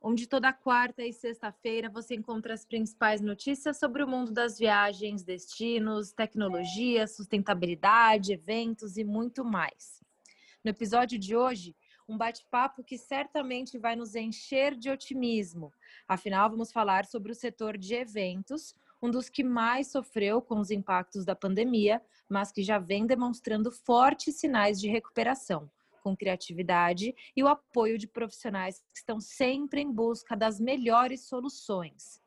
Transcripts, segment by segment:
onde toda quarta e sexta-feira você encontra as principais notícias sobre o mundo das viagens, destinos, tecnologia, sustentabilidade, eventos e muito mais. No episódio de hoje, um bate-papo que certamente vai nos encher de otimismo. Afinal, vamos falar sobre o setor de eventos, um dos que mais sofreu com os impactos da pandemia, mas que já vem demonstrando fortes sinais de recuperação com criatividade e o apoio de profissionais que estão sempre em busca das melhores soluções.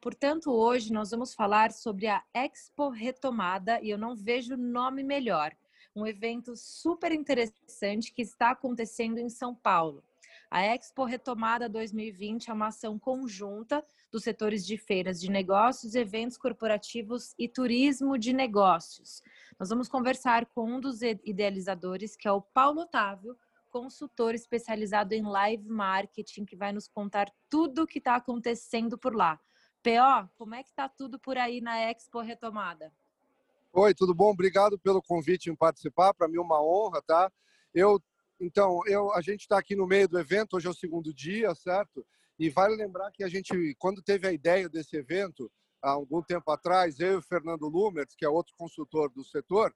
Portanto, hoje nós vamos falar sobre a Expo Retomada e eu não vejo nome melhor. Um evento super interessante que está acontecendo em São Paulo. A Expo Retomada 2020 é uma ação conjunta dos setores de feiras de negócios, eventos corporativos e turismo de negócios. Nós vamos conversar com um dos idealizadores, que é o Paulo Otávio, consultor especializado em live marketing, que vai nos contar tudo o que está acontecendo por lá. PO, como é que está tudo por aí na Expo Retomada? Oi, tudo bom? Obrigado pelo convite em participar. Para mim é uma honra, tá? Eu então, eu, a gente está aqui no meio do evento, hoje é o segundo dia, certo? E vale lembrar que a gente, quando teve a ideia desse evento, há algum tempo atrás, eu e o Fernando Lumers, que é outro consultor do setor,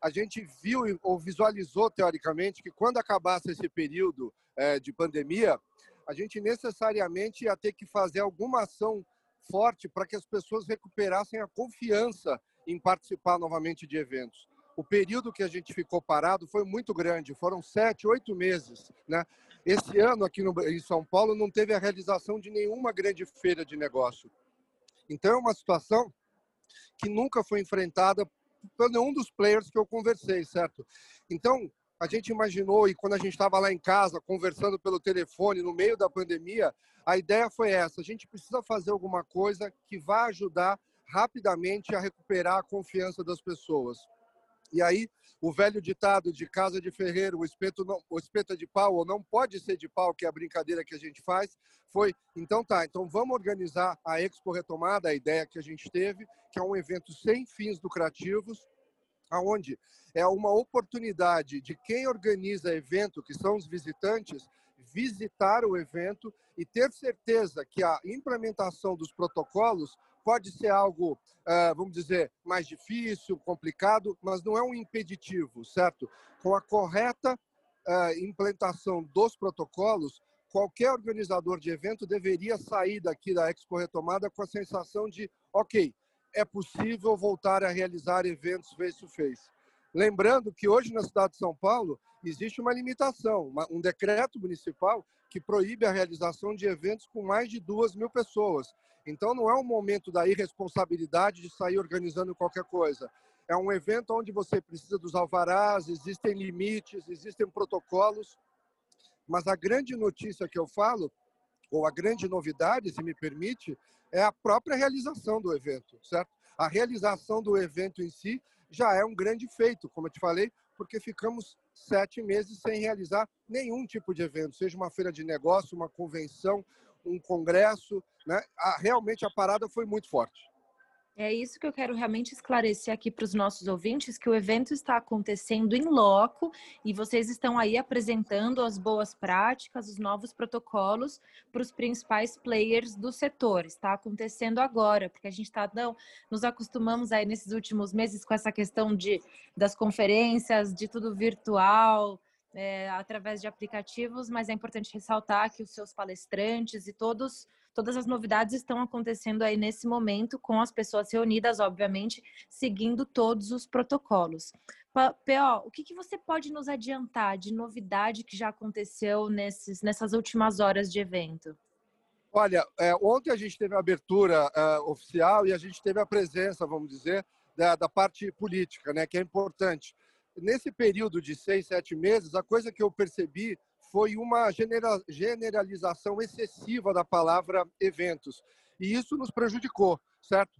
a gente viu ou visualizou, teoricamente, que quando acabasse esse período é, de pandemia, a gente necessariamente ia ter que fazer alguma ação forte para que as pessoas recuperassem a confiança em participar novamente de eventos o período que a gente ficou parado foi muito grande, foram sete, oito meses. Né? Esse ano, aqui no, em São Paulo, não teve a realização de nenhuma grande feira de negócio. Então, é uma situação que nunca foi enfrentada por nenhum dos players que eu conversei, certo? Então, a gente imaginou, e quando a gente estava lá em casa, conversando pelo telefone, no meio da pandemia, a ideia foi essa: a gente precisa fazer alguma coisa que vá ajudar rapidamente a recuperar a confiança das pessoas. E aí, o velho ditado de casa de ferreiro, o espeto, não, o espeto é de pau ou não pode ser de pau, que é a brincadeira que a gente faz, foi, então tá, então vamos organizar a Expo Retomada, a ideia que a gente teve, que é um evento sem fins lucrativos, aonde é uma oportunidade de quem organiza evento, que são os visitantes, visitar o evento e ter certeza que a implementação dos protocolos pode ser algo, vamos dizer, mais difícil, complicado, mas não é um impeditivo, certo? Com a correta implementação dos protocolos, qualquer organizador de evento deveria sair daqui da Expo Retomada com a sensação de, ok, é possível voltar a realizar eventos face-to-face. Lembrando que hoje na cidade de São Paulo existe uma limitação, um decreto municipal que proíbe a realização de eventos com mais de duas mil pessoas. Então não é um momento da irresponsabilidade de sair organizando qualquer coisa. É um evento onde você precisa dos alvarás, existem limites, existem protocolos. Mas a grande notícia que eu falo, ou a grande novidade, se me permite, é a própria realização do evento, certo? A realização do evento em si já é um grande feito, como eu te falei, porque ficamos sete meses sem realizar nenhum tipo de evento, seja uma feira de negócio, uma convenção, um congresso, né? A, realmente a parada foi muito forte. É isso que eu quero realmente esclarecer aqui para os nossos ouvintes, que o evento está acontecendo em loco e vocês estão aí apresentando as boas práticas, os novos protocolos para os principais players do setor. Está acontecendo agora, porque a gente está, não, nos acostumamos aí nesses últimos meses com essa questão de, das conferências, de tudo virtual, é, através de aplicativos, mas é importante ressaltar que os seus palestrantes e todos todas as novidades estão acontecendo aí nesse momento com as pessoas reunidas, obviamente, seguindo todos os protocolos. PO, o que, que você pode nos adiantar de novidade que já aconteceu nesses, nessas últimas horas de evento? Olha, é, ontem a gente teve a abertura é, oficial e a gente teve a presença, vamos dizer, da, da parte política, né, que é importante nesse período de seis, sete meses, a coisa que eu percebi foi uma generalização excessiva da palavra eventos. E isso nos prejudicou, certo?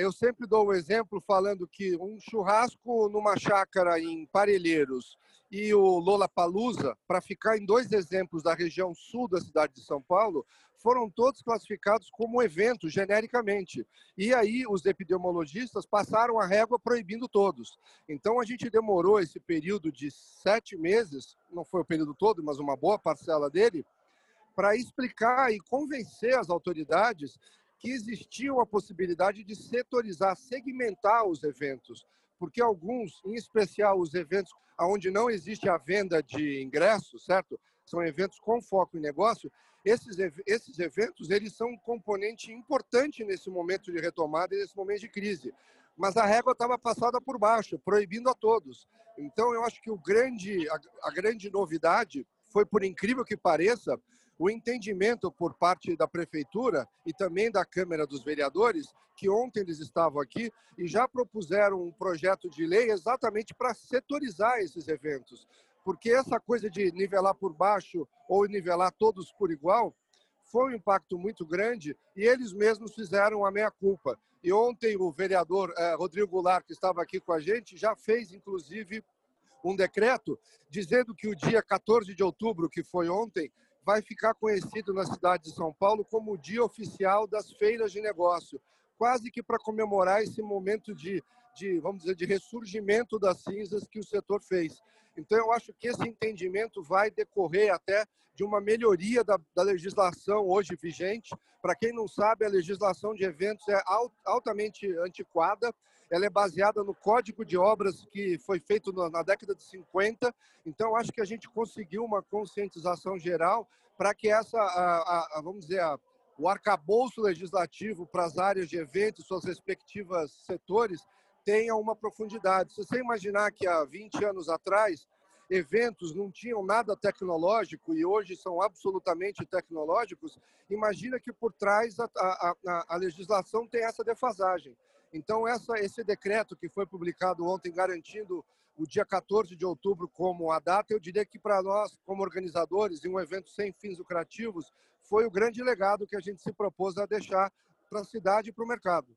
Eu sempre dou um exemplo falando que um churrasco numa chácara em Parelheiros e o Lola Palusa, para ficar em dois exemplos da região sul da cidade de São Paulo, foram todos classificados como evento genericamente. E aí os epidemiologistas passaram a régua proibindo todos. Então a gente demorou esse período de sete meses, não foi o período todo, mas uma boa parcela dele, para explicar e convencer as autoridades que existia a possibilidade de setorizar, segmentar os eventos, porque alguns, em especial os eventos onde não existe a venda de ingressos, certo? São eventos com foco em negócio. Esses, esses eventos, eles são um componente importante nesse momento de retomada e nesse momento de crise. Mas a régua estava passada por baixo, proibindo a todos. Então, eu acho que o grande, a, a grande novidade foi, por incrível que pareça, o entendimento por parte da prefeitura e também da Câmara dos Vereadores, que ontem eles estavam aqui e já propuseram um projeto de lei exatamente para setorizar esses eventos. Porque essa coisa de nivelar por baixo ou nivelar todos por igual foi um impacto muito grande e eles mesmos fizeram a meia-culpa. E ontem o vereador eh, Rodrigo Goulart, que estava aqui com a gente, já fez, inclusive, um decreto dizendo que o dia 14 de outubro, que foi ontem, vai ficar conhecido na cidade de São Paulo como o dia oficial das feiras de negócio, quase que para comemorar esse momento de, de, vamos dizer, de ressurgimento das cinzas que o setor fez. Então, eu acho que esse entendimento vai decorrer até de uma melhoria da, da legislação hoje vigente. Para quem não sabe, a legislação de eventos é altamente antiquada, ela é baseada no Código de Obras que foi feito na década de 50. Então, acho que a gente conseguiu uma conscientização geral para que essa, a, a, vamos dizer, a, o arcabouço legislativo para as áreas de eventos, suas respectivas setores, tenha uma profundidade. Se você imaginar que há 20 anos atrás, eventos não tinham nada tecnológico e hoje são absolutamente tecnológicos, imagina que por trás a, a, a, legislação tem essa defasagem. Então, essa, esse decreto que foi publicado ontem, garantindo o dia 14 de outubro como a data, eu diria que para nós, como organizadores, em um evento sem fins lucrativos, foi o grande legado que a gente se propôs a deixar para a cidade e para o mercado.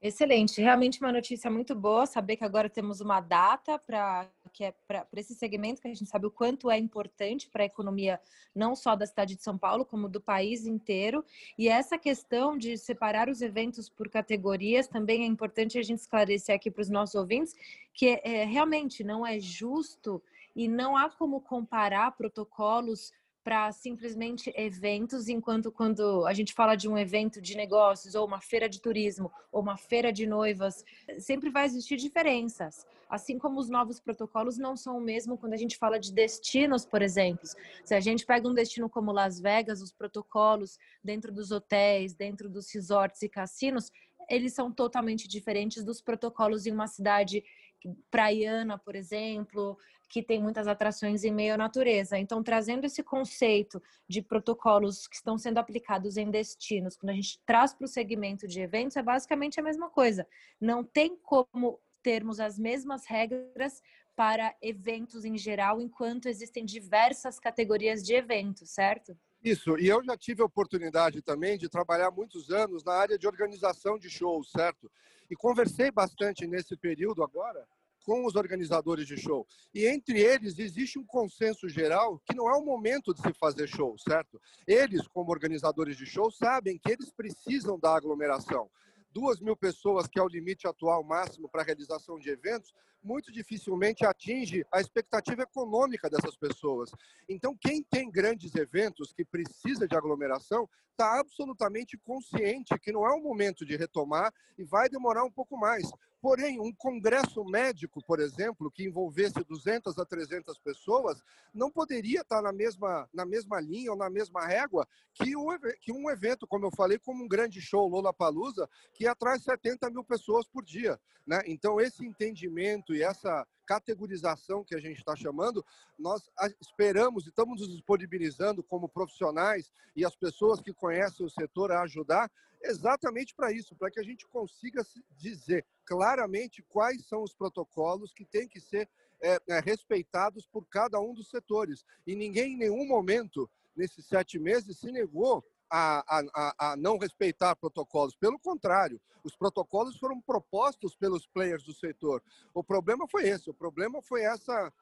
Excelente, realmente uma notícia muito boa saber que agora temos uma data para que é para esse segmento que a gente sabe o quanto é importante para a economia não só da cidade de São Paulo como do país inteiro. E essa questão de separar os eventos por categorias também é importante a gente esclarecer aqui para os nossos ouvintes que é, realmente não é justo e não há como comparar protocolos para simplesmente eventos, enquanto quando a gente fala de um evento de negócios, ou uma feira de turismo, ou uma feira de noivas, sempre vai existir diferenças. Assim como os novos protocolos não são o mesmo quando a gente fala de destinos, por exemplo. Se a gente pega um destino como Las Vegas, os protocolos dentro dos hotéis, dentro dos resorts e cassinos, eles são totalmente diferentes dos protocolos em uma cidade praiana, por exemplo, que tem muitas atrações em meio à natureza. Então, trazendo esse conceito de protocolos que estão sendo aplicados em destinos, quando a gente traz para o segmento de eventos, é basicamente a mesma coisa. Não tem como termos as mesmas regras para eventos em geral, enquanto existem diversas categorias de eventos, certo? Isso, e eu já tive a oportunidade também de trabalhar muitos anos na área de organização de shows, certo? E conversei bastante nesse período agora com os organizadores de show. E entre eles existe um consenso geral que não é o momento de se fazer show, certo? Eles, como organizadores de show, sabem que eles precisam da aglomeração. Duas mil pessoas, que é o limite atual máximo para a realização de eventos, muito dificilmente atinge a expectativa econômica dessas pessoas. Então, quem tem grandes eventos que precisa de aglomeração está absolutamente consciente que não é o momento de retomar e vai demorar um pouco mais. Porém, um congresso médico, por exemplo, que envolvesse 200 a 300 pessoas, não poderia estar na mesma, na mesma linha ou na mesma régua que, o, que um evento, como eu falei, como um grande show Lollapalooza, que atrai 70 mil pessoas por dia. Né? Então, esse entendimento e essa categorização que a gente está chamando, nós esperamos e estamos nos disponibilizando como profissionais e as pessoas que conhecem o setor a ajudar exatamente para isso, para que a gente consiga dizer claramente quais são os protocolos que têm que ser é, é, respeitados por cada um dos setores. E ninguém em nenhum momento, nesses sete meses, se negou a, a, a não respeitar protocolos. Pelo contrário, os protocolos foram propostos pelos players do setor. O problema foi esse, o problema foi essa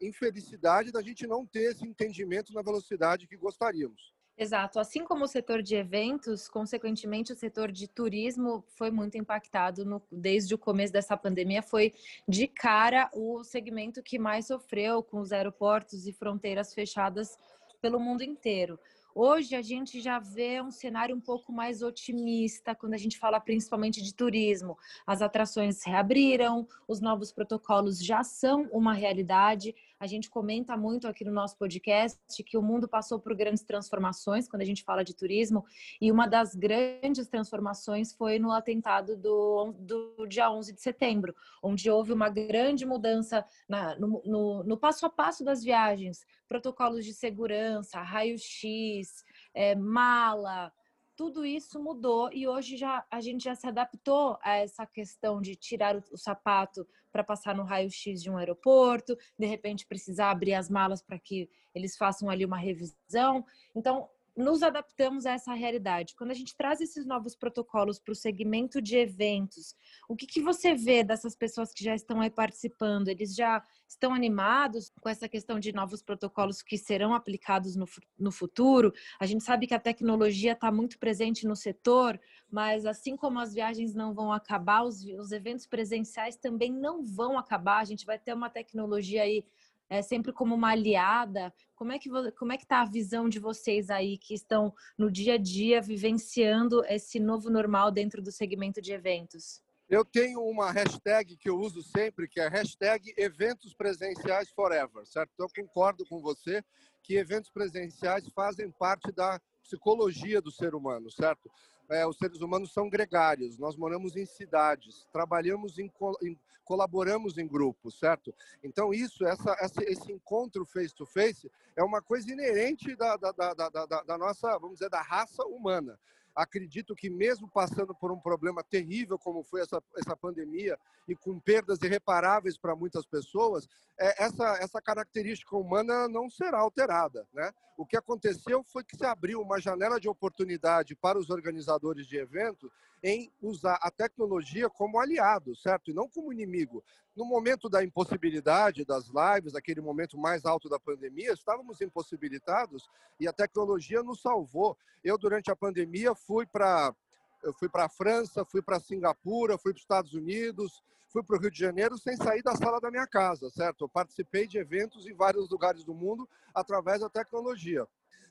infelicidade da gente não ter esse entendimento na velocidade que gostaríamos. Exato. Assim como o setor de eventos, consequentemente, o setor de turismo foi muito impactado no, desde o começo dessa pandemia. Foi de cara o segmento que mais sofreu com os aeroportos e fronteiras fechadas pelo mundo inteiro. Hoje a gente já vê um cenário um pouco mais otimista quando a gente fala principalmente de turismo. As atrações reabriram, os novos protocolos já são uma realidade. A gente comenta muito aqui no nosso podcast que o mundo passou por grandes transformações quando a gente fala de turismo, e uma das grandes transformações foi no atentado do, do dia 11 de setembro, onde houve uma grande mudança na, no, no, no passo a passo das viagens, protocolos de segurança, raio-x, é, mala, tudo isso mudou e hoje já a gente já se adaptou a essa questão de tirar o, o sapato para passar no raio-x de um aeroporto, de repente precisar abrir as malas para que eles façam ali uma revisão. Então, nos adaptamos a essa realidade. Quando a gente traz esses novos protocolos para o segmento de eventos, o que, que você vê dessas pessoas que já estão aí participando? Eles já estão animados com essa questão de novos protocolos que serão aplicados no, no futuro? A gente sabe que a tecnologia está muito presente no setor, mas assim como as viagens não vão acabar, os, os eventos presenciais também não vão acabar. A gente vai ter uma tecnologia aí é, sempre como uma aliada. Como é que como é que está a visão de vocês aí que estão no dia a dia vivenciando esse novo normal dentro do segmento de eventos? Eu tenho uma hashtag que eu uso sempre, que é hashtag eventos presenciais forever, certo? Então, eu concordo com você que eventos presenciais fazem parte da psicologia do ser humano, certo? É, os seres humanos são gregários, nós moramos em cidades, trabalhamos em, em colaboramos em grupos, certo? Então isso, essa, essa, esse encontro face to face é uma coisa inerente da, da, da, da, da nossa, vamos dizer, da raça humana acredito que mesmo passando por um problema terrível como foi essa, essa pandemia e com perdas irreparáveis para muitas pessoas, é, essa, essa característica humana não será alterada. Né? O que aconteceu foi que se abriu uma janela de oportunidade para os organizadores de eventos em usar a tecnologia como aliado, certo? E não como inimigo. No momento da impossibilidade das lives, aquele momento mais alto da pandemia, estávamos impossibilitados e a tecnologia nos salvou. Eu, durante a pandemia, fui para eu fui para a França, fui para Singapura, fui para os Estados Unidos, fui para o Rio de Janeiro sem sair da sala da minha casa, certo? Eu participei de eventos em vários lugares do mundo através da tecnologia.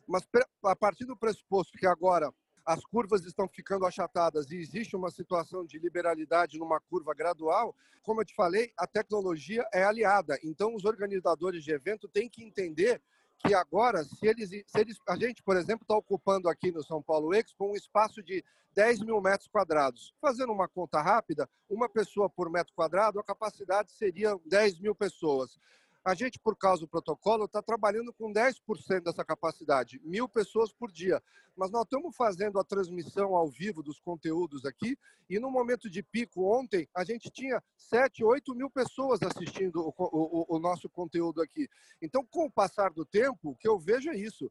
Mas a partir do pressuposto que agora as curvas estão ficando achatadas e existe uma situação de liberalidade numa curva gradual, como eu te falei, a tecnologia é aliada. Então, os organizadores de evento têm que entender que agora, se eles, se eles a gente, por exemplo, está ocupando aqui no São Paulo Expo um espaço de 10 mil metros quadrados. Fazendo uma conta rápida, uma pessoa por metro quadrado, a capacidade seria 10 mil pessoas. A gente, por causa do protocolo, está trabalhando com 10% dessa capacidade, mil pessoas por dia. Mas nós estamos fazendo a transmissão ao vivo dos conteúdos aqui, e no momento de pico ontem, a gente tinha 7, 8 mil pessoas assistindo o, o, o nosso conteúdo aqui. Então, com o passar do tempo, o que eu vejo é isso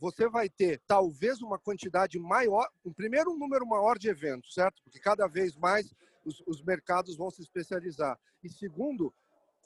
você vai ter talvez uma quantidade maior, primeiro um número maior de eventos, certo? Porque cada vez mais os, os mercados vão se especializar. E segundo,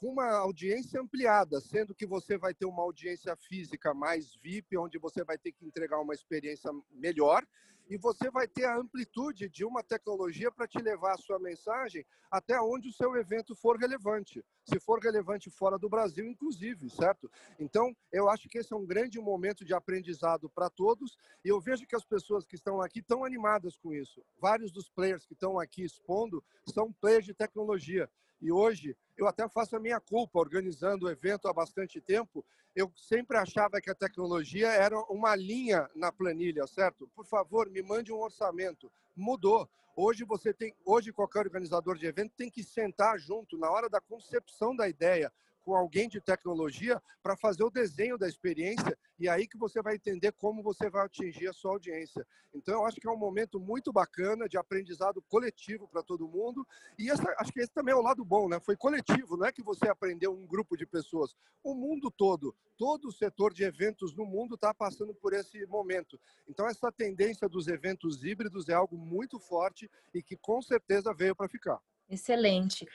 com uma audiência ampliada, sendo que você vai ter uma audiência física mais VIP, onde você vai ter que entregar uma experiência melhor, e você vai ter a amplitude de uma tecnologia para te levar a sua mensagem até onde o seu evento for relevante. Se for relevante fora do Brasil, inclusive, certo? Então, eu acho que esse é um grande momento de aprendizado para todos, e eu vejo que as pessoas que estão aqui estão animadas com isso. Vários dos players que estão aqui expondo são players de tecnologia. E hoje eu até faço a minha culpa organizando o evento há bastante tempo. Eu sempre achava que a tecnologia era uma linha na planilha, certo? Por favor, me mande um orçamento. Mudou. Hoje você tem, hoje qualquer organizador de evento tem que sentar junto na hora da concepção da ideia com alguém de tecnologia para fazer o desenho da experiência e aí que você vai entender como você vai atingir a sua audiência. Então, eu acho que é um momento muito bacana de aprendizado coletivo para todo mundo e essa, acho que esse também é o lado bom, né? Foi coletivo, não é que você aprendeu um grupo de pessoas. O mundo todo, todo o setor de eventos no mundo está passando por esse momento. Então, essa tendência dos eventos híbridos é algo muito forte e que com certeza veio para ficar. Excelente.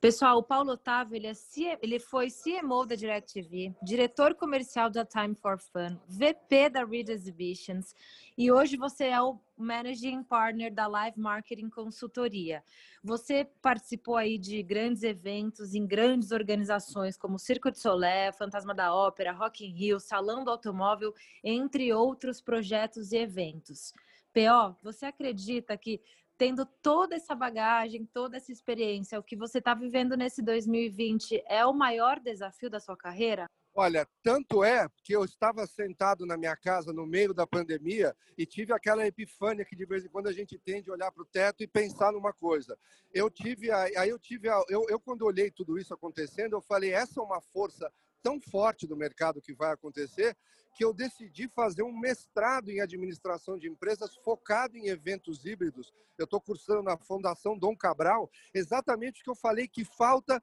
Pessoal, o Paulo Otávio, ele, é, ele foi CMO da DirecTV, diretor comercial da Time for Fun, VP da Read Exhibitions e hoje você é o Managing Partner da Live Marketing Consultoria. Você participou aí de grandes eventos em grandes organizações como Circo de Solé, Fantasma da Ópera, Rock in Rio, Salão do Automóvel, entre outros projetos e eventos. PO, você acredita que tendo toda essa bagagem, toda essa experiência, o que você está vivendo nesse 2020 é o maior desafio da sua carreira? Olha, tanto é que eu estava sentado na minha casa no meio da pandemia e tive aquela epifânia que de vez em quando a gente tem de olhar para o teto e pensar numa coisa. Eu tive, aí eu tive, eu, eu quando olhei tudo isso acontecendo, eu falei, essa é uma força tão forte do mercado que vai acontecer que eu decidi fazer um mestrado em administração de empresas focado em eventos híbridos. Eu estou cursando na Fundação Dom Cabral, exatamente o que eu falei que falta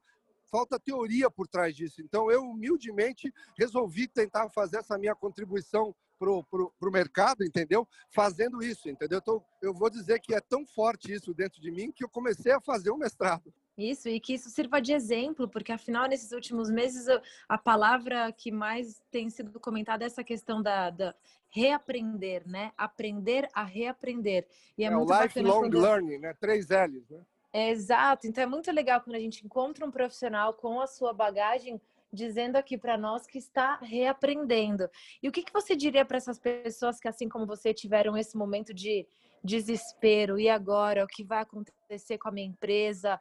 falta teoria por trás disso. Então, eu humildemente resolvi tentar fazer essa minha contribuição para o mercado, entendeu? Fazendo isso, entendeu? Então, eu vou dizer que é tão forte isso dentro de mim que eu comecei a fazer um mestrado. Isso, e que isso sirva de exemplo, porque afinal, nesses últimos meses, a palavra que mais tem sido comentada é essa questão da, da reaprender, né? Aprender a reaprender. E é, é muito o lifelong quando... learning, né? Três L's, né? É, exato. Então é muito legal quando a gente encontra um profissional com a sua bagagem dizendo aqui para nós que está reaprendendo. E o que, que você diria para essas pessoas que, assim como você, tiveram esse momento de desespero? E agora? O que vai acontecer com a minha empresa?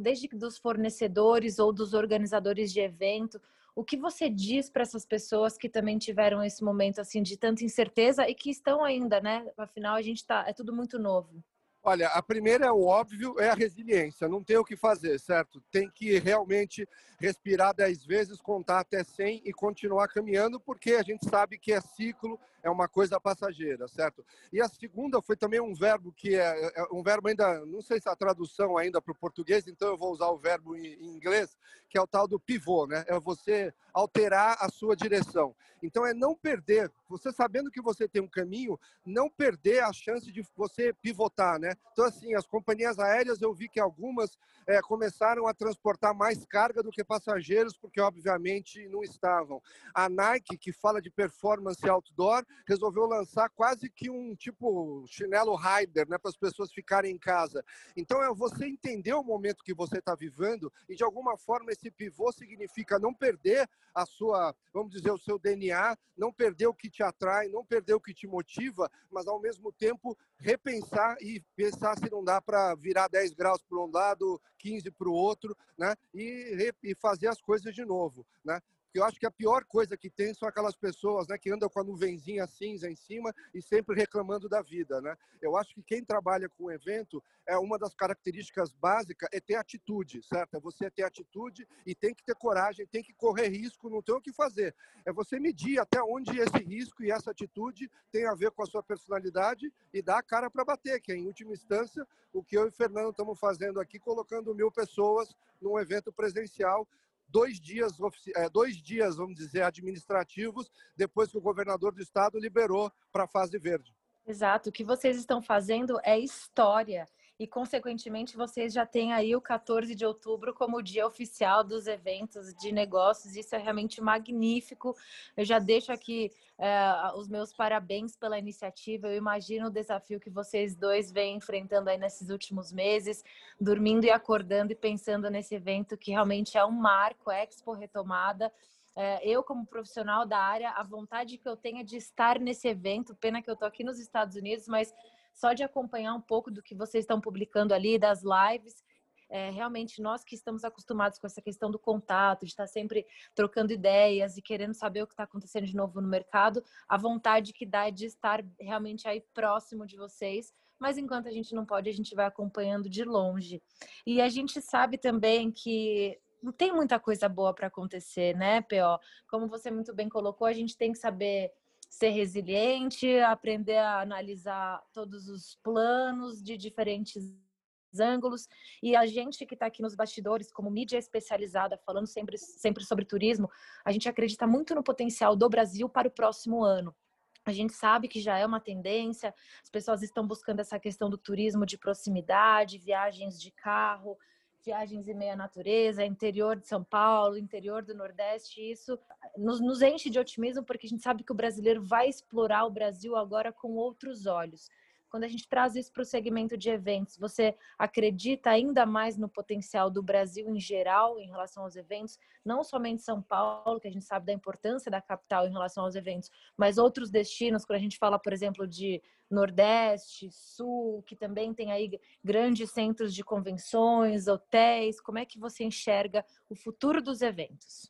Desde dos fornecedores ou dos organizadores de evento. O que você diz para essas pessoas que também tiveram esse momento assim de tanta incerteza e que estão ainda, né? Afinal, a gente está, é tudo muito novo. Olha, a primeira é o óbvio, é a resiliência. Não tem o que fazer, certo? Tem que realmente respirar dez vezes, contar até 100 e continuar caminhando, porque a gente sabe que é ciclo, é uma coisa passageira, certo? E a segunda foi também um verbo que é, é um verbo ainda, não sei se a tradução ainda para o português, então eu vou usar o verbo em inglês, que é o tal do pivô, né? É você alterar a sua direção. Então é não perder, você sabendo que você tem um caminho, não perder a chance de você pivotar, né? Então assim, as companhias aéreas eu vi que algumas é, começaram a transportar mais carga do que passageiros, porque obviamente não estavam. A Nike, que fala de performance outdoor, resolveu lançar quase que um tipo chinelo rider, né, para as pessoas ficarem em casa. Então é você entender o momento que você está vivendo e de alguma forma esse pivô significa não perder a sua, vamos dizer, o seu DNA, não perder o que te atrai, não perder o que te motiva, mas ao mesmo tempo repensar e pensar se não dá para virar 10 graus para um lado, 15 para o outro, né? E, e fazer as coisas de novo, né? Porque eu acho que a pior coisa que tem são aquelas pessoas né, que andam com a nuvenzinha cinza em cima e sempre reclamando da vida. Né? Eu acho que quem trabalha com evento, é uma das características básicas é ter atitude, certo? É você ter atitude e tem que ter coragem, tem que correr risco, não tem o que fazer. É você medir até onde esse risco e essa atitude tem a ver com a sua personalidade e dar a cara para bater, que é, em última instância, o que eu e o Fernando estamos fazendo aqui, colocando mil pessoas num evento presencial dois dias, é, dois dias, vamos dizer, administrativos, depois que o governador do estado liberou para a fase verde. Exato. O que vocês estão fazendo é história e, consequentemente, vocês já têm aí o 14 de outubro como dia oficial dos eventos de negócios. Isso é realmente magnífico. Eu já deixo aqui é, os meus parabéns pela iniciativa. Eu imagino o desafio que vocês dois vêm enfrentando aí nesses últimos meses, dormindo e acordando e pensando nesse evento que realmente é um marco, Expo Retomada. É, eu, como profissional da área, a vontade que eu tenho é de estar nesse evento. Pena que eu estou aqui nos Estados Unidos, mas só de acompanhar um pouco do que vocês estão publicando ali, das lives. É, realmente, nós que estamos acostumados com essa questão do contato, de estar sempre trocando ideias e querendo saber o que está acontecendo de novo no mercado, a vontade que dá é de estar realmente aí próximo de vocês. Mas enquanto a gente não pode, a gente vai acompanhando de longe. E a gente sabe também que não tem muita coisa boa para acontecer, né, PO? Como você muito bem colocou, a gente tem que saber ser resiliente, aprender a analisar todos os planos de diferentes ângulos. E a gente que está aqui nos bastidores, como mídia especializada, falando sempre, sempre sobre turismo, a gente acredita muito no potencial do Brasil para o próximo ano. A gente sabe que já é uma tendência, as pessoas estão buscando essa questão do turismo de proximidade, viagens de carro, viagens em meia natureza, interior de São Paulo, interior do Nordeste. Isso nos, nos enche de otimismo porque a gente sabe que o brasileiro vai explorar o Brasil agora com outros olhos. Quando a gente traz isso para o segmento de eventos, você acredita ainda mais no potencial do Brasil em geral em relação aos eventos, não somente São Paulo, que a gente sabe da importância da capital em relação aos eventos, mas outros destinos, quando a gente fala, por exemplo, de Nordeste, Sul, que também tem aí grandes centros de convenções, hotéis, como é que você enxerga o futuro dos eventos?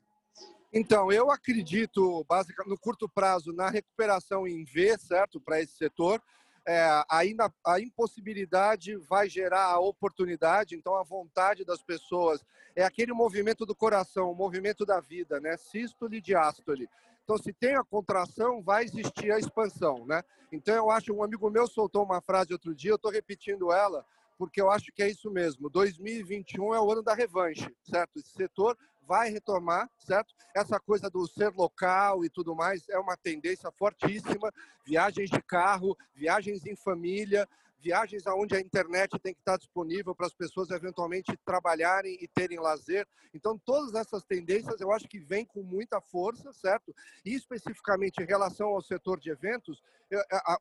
Então, eu acredito, basicamente, no curto prazo, na recuperação em V, certo, para esse setor é, ainda a impossibilidade vai gerar a oportunidade, então a vontade das pessoas é aquele movimento do coração, o movimento da vida, né? Sístole e diástole. Então, se tem a contração, vai existir a expansão, né? Então, eu acho, um amigo meu soltou uma frase outro dia, eu estou repetindo ela, porque eu acho que é isso mesmo. 2021 é o ano da revanche, certo? Esse setor vai retomar, certo? Essa coisa do ser local e tudo mais é uma tendência fortíssima. Viagens de carro, viagens em família, viagens aonde a internet tem que estar disponível para as pessoas eventualmente trabalharem e terem lazer. Então, todas essas tendências eu acho que vêm com muita força, certo? E especificamente em relação ao setor de eventos,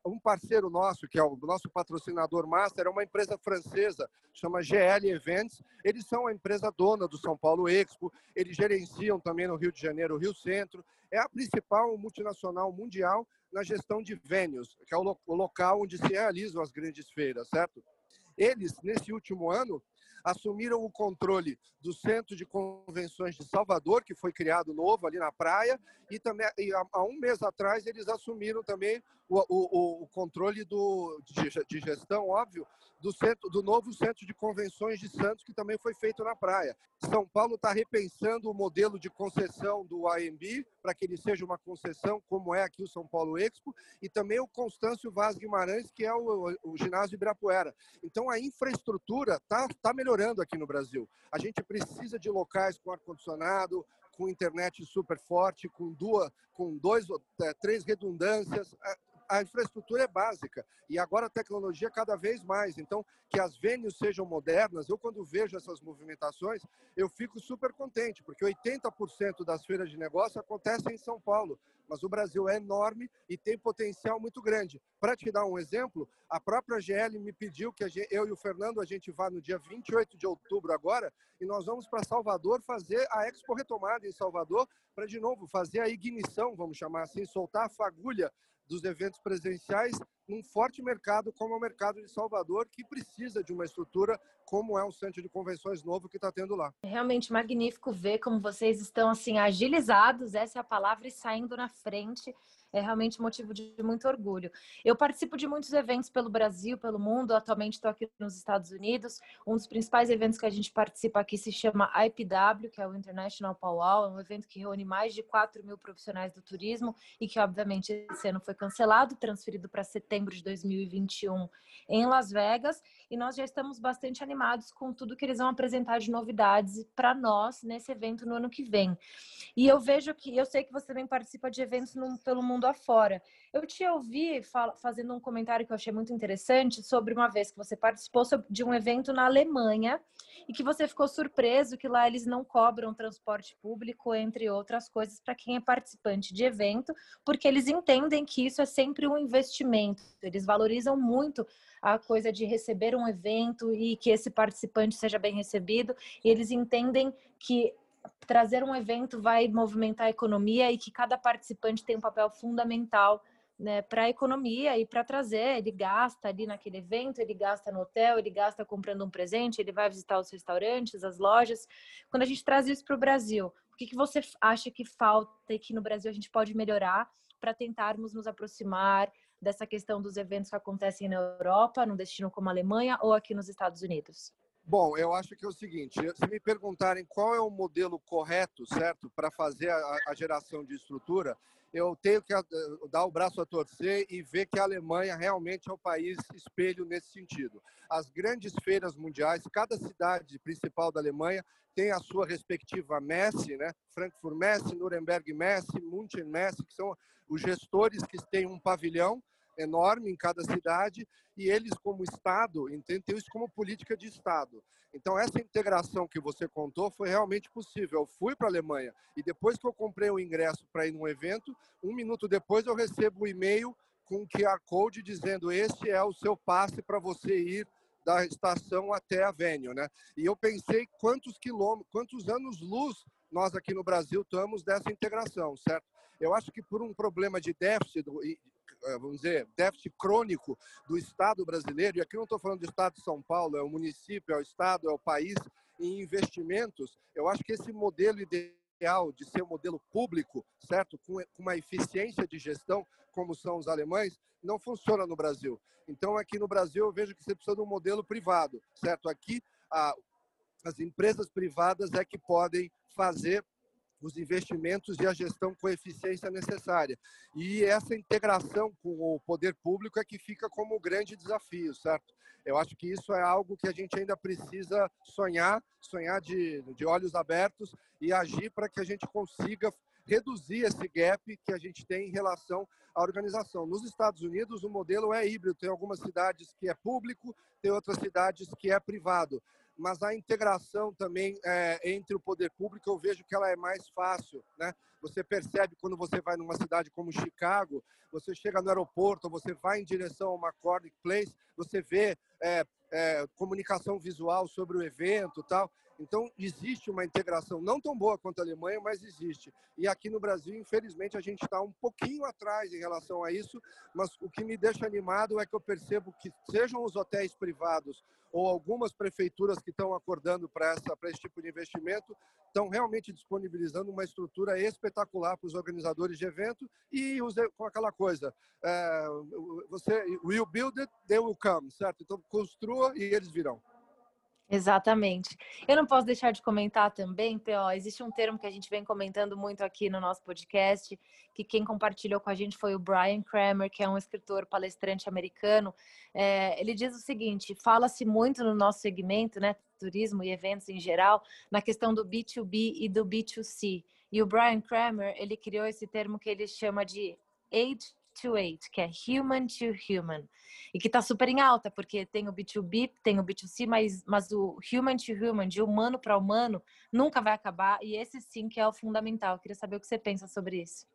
um parceiro nosso, que é o nosso patrocinador master, é uma empresa francesa, chama GL Events. Eles são a empresa dona do São Paulo Expo, eles gerenciam também no Rio de Janeiro, Rio Centro. É a principal multinacional mundial na gestão de venues, que é o, local onde se realizam as grandes feiras, certo? Eles, nesse último ano, assumiram o controle do Centro de Convenções de Salvador, que foi criado novo ali na praia, e também e há um mês atrás eles assumiram também o, o, o controle do, de, de, gestão, óbvio, do, centro, do novo Centro de Convenções de Santos, que também foi feito na praia. São Paulo está repensando o modelo de concessão do AMB para que ele seja uma concessão, como é aqui o São Paulo Expo, e também o Constâncio Vaz Guimarães, que é o, o ginásio Ibirapuera. Então, a infraestrutura está tá melhorando aqui no Brasil. A gente precisa de locais com ar-condicionado, com internet super forte, com duas, com dois, é, três redundâncias. É, a infraestrutura é básica e agora a tecnologia cada vez mais. Então, que as venues sejam modernas, eu quando vejo essas movimentações, eu fico super contente, porque 80% das feiras de negócio acontecem em São Paulo, mas o Brasil é enorme e tem potencial muito grande. Para te dar um exemplo, a própria GL me pediu que gente, eu e o Fernando a gente vá no dia 28 de outubro agora e nós vamos para Salvador fazer a Expo Retomada em Salvador para de novo fazer a ignição, vamos chamar assim, soltar a fagulha dos eventos presenciais num forte mercado como o mercado de Salvador, que precisa de uma estrutura como é o centro de convenções novo que está tendo lá. É realmente magnífico ver como vocês estão assim agilizados, essa é a palavra, e saindo na frente é realmente motivo de muito orgulho. Eu participo de muitos eventos pelo Brasil, pelo mundo. Atualmente estou aqui nos Estados Unidos. Um dos principais eventos que a gente participa aqui se chama IPW, que é o International Powwow. É um evento que reúne mais de 4 mil profissionais do turismo e que, obviamente, esse ano foi cancelado, transferido para setembro de 2021 em Las Vegas. E nós já estamos bastante animados com tudo que eles vão apresentar de novidades para nós nesse evento no ano que vem. E eu vejo que, eu sei que você também participa de eventos no, pelo mundo mundo afora. Eu te ouvi fazendo um comentário que eu achei muito interessante sobre uma vez que você participou de um evento na Alemanha e que você ficou surpreso que lá eles não cobram transporte público, entre outras coisas, para quem é participante de evento, porque eles entendem que isso é sempre um investimento. Eles valorizam muito a coisa de receber um evento e que esse participante seja bem recebido, e eles entendem que trazer um evento vai movimentar a economia e que cada participante tem um papel fundamental né, para a economia e para trazer. Ele gasta ali naquele evento, ele gasta no hotel, ele gasta comprando um presente, ele vai visitar os restaurantes, as lojas. Quando a gente traz isso para o Brasil, o que, que você acha que falta e que no Brasil a gente pode melhorar para tentarmos nos aproximar dessa questão dos eventos que acontecem na Europa, num destino como a Alemanha ou aqui nos Estados Unidos? Bom, eu acho que é o seguinte: se me perguntarem qual é o modelo correto, certo, para fazer a, a, geração de estrutura, eu tenho que dar o braço a torcer e ver que a Alemanha realmente é o país espelho nesse sentido. As grandes feiras mundiais, cada cidade principal da Alemanha tem a sua respectiva Messe, né? Frankfurt Messe, Nuremberg Messe, München Messe, que são os gestores que têm um pavilhão enorme em cada cidade e eles, como Estado, entendem isso como política de Estado. Então, essa integração que você contou foi realmente possível. Eu fui para a Alemanha e depois que eu comprei o ingresso para ir num evento, um minuto depois eu recebo o um e-mail com um QR Code dizendo este é o seu passe para você ir da estação até a venue, né? E eu pensei quantos quilômetros, quantos anos luz nós aqui no Brasil estamos dessa integração, certo? Eu acho que por um problema de déficit, vamos dizer, déficit crônico do Estado brasileiro, e aqui não estou falando do Estado de São Paulo, é o município, é o Estado, é o país, em investimentos, eu acho que esse modelo ideal de ser um modelo público, certo, com uma eficiência de gestão, como são os alemães, não funciona no Brasil. Então, aqui no Brasil, eu vejo que você precisa de um modelo privado, certo? Aqui, a, as empresas privadas é que podem fazer os investimentos e a gestão com eficiência necessária. E essa integração com o poder público é que fica como o grande desafio, certo? Eu acho que isso é algo que a gente ainda precisa sonhar, sonhar de, de olhos abertos e agir para que a gente consiga reduzir esse gap que a gente tem em relação à organização. Nos Estados Unidos, o modelo é híbrido, tem algumas cidades que é público, tem outras cidades que é privado mas a integração também é, entre o poder público eu vejo que ela é mais fácil, né? Você percebe quando você vai numa cidade como Chicago, você chega no aeroporto, você vai em direção a uma Cornick Place, você vê é, é, comunicação visual sobre o evento, tal. Então, existe uma integração não tão boa quanto a Alemanha, mas existe. E aqui no Brasil, infelizmente, a gente está um pouquinho atrás em relação a isso, mas o que me deixa animado é que eu percebo que, sejam os hotéis privados ou algumas prefeituras que estão acordando para esse tipo de investimento, estão realmente disponibilizando uma estrutura espetacular para os organizadores de evento e com aquela coisa, é, você will build it, they will come, certo? Então, construa e eles virão. Exatamente. Eu não posso deixar de comentar também, P.O., existe um termo que a gente vem comentando muito aqui no nosso podcast, que quem compartilhou com a gente foi o Brian Kramer, que é um escritor palestrante americano. É, ele diz o seguinte: fala-se muito no nosso segmento, né, turismo e eventos em geral, na questão do B2B e do B2C. E o Brian Kramer, ele criou esse termo que ele chama de age to que é human to human, e que está super em alta, porque tem o B2B, tem o B2C, mas, mas o human to human, de humano para humano, nunca vai acabar, e esse sim que é o fundamental. Eu queria saber o que você pensa sobre isso.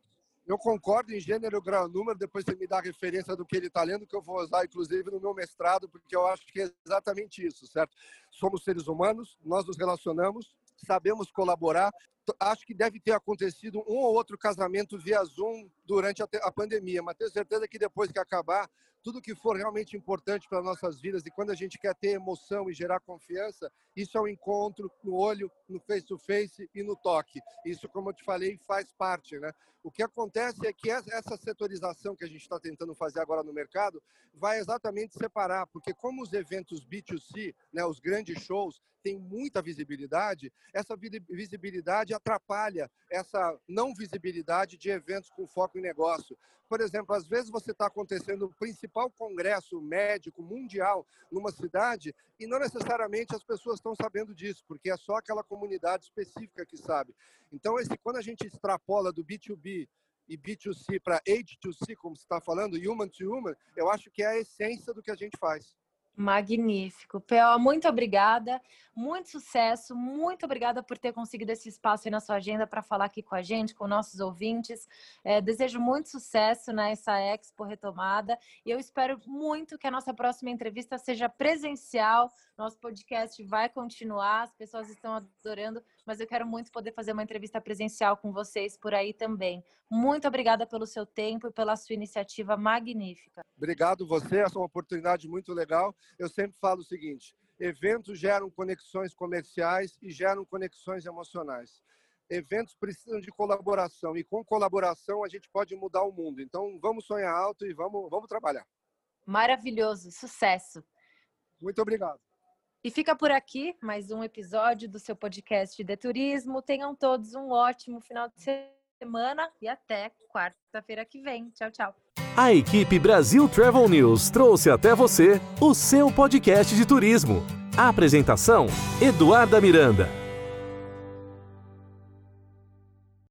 Eu concordo em gênero, grau, número, depois você me dá a referência do que ele está lendo, que eu vou usar, inclusive, no meu mestrado, porque eu acho que é exatamente isso, certo? Somos seres humanos, nós nos relacionamos, sabemos colaborar. Acho que deve ter acontecido um ou outro casamento via Zoom durante a, pandemia, mas tenho certeza que depois que acabar, tudo que for realmente importante para nossas vidas e quando a gente quer ter emoção e gerar confiança, isso é um encontro no olho, no face to face e no toque. Isso, como eu te falei, faz parte, né? O que acontece é que essa setorização que a gente está tentando fazer agora no mercado vai exatamente separar, porque como os eventos B2C, né, os grandes shows, têm muita visibilidade, essa visibilidade atrapalha essa não visibilidade de eventos com foco em negócio. Por exemplo, às vezes você está acontecendo o principal congresso médico mundial numa cidade e não necessariamente as pessoas estão sabendo disso, porque é só aquela comunidade específica que sabe. Então, esse, quando a gente extrapola do B2B e B2C para H2C, como você está falando, human to human, eu acho que é a essência do que a gente faz. Magnífico. P.O., muito obrigada, muito sucesso, muito obrigada por ter conseguido esse espaço aí na sua agenda para falar aqui com a gente, com nossos ouvintes. É, desejo muito sucesso nessa Expo retomada e eu espero muito que a nossa próxima entrevista seja presencial. Nosso podcast vai continuar, as pessoas estão adorando, mas eu quero muito poder fazer uma entrevista presencial com vocês por aí também. Muito obrigada pelo seu tempo e pela sua iniciativa magnífica. Obrigado você, essa é uma oportunidade muito legal eu sempre falo o seguinte: eventos geram conexões comerciais e geram conexões emocionais. Eventos precisam de colaboração e com colaboração a gente pode mudar o mundo. Então vamos sonhar alto e vamos, vamos trabalhar. Maravilhoso, sucesso. Muito obrigado. E fica por aqui mais um episódio do seu podcast de turismo. Tenham todos um ótimo final de semana e até quarta-feira que vem. Tchau, tchau. A equipe Brasil Travel News trouxe até você o seu podcast de turismo. A apresentação: Eduarda Miranda.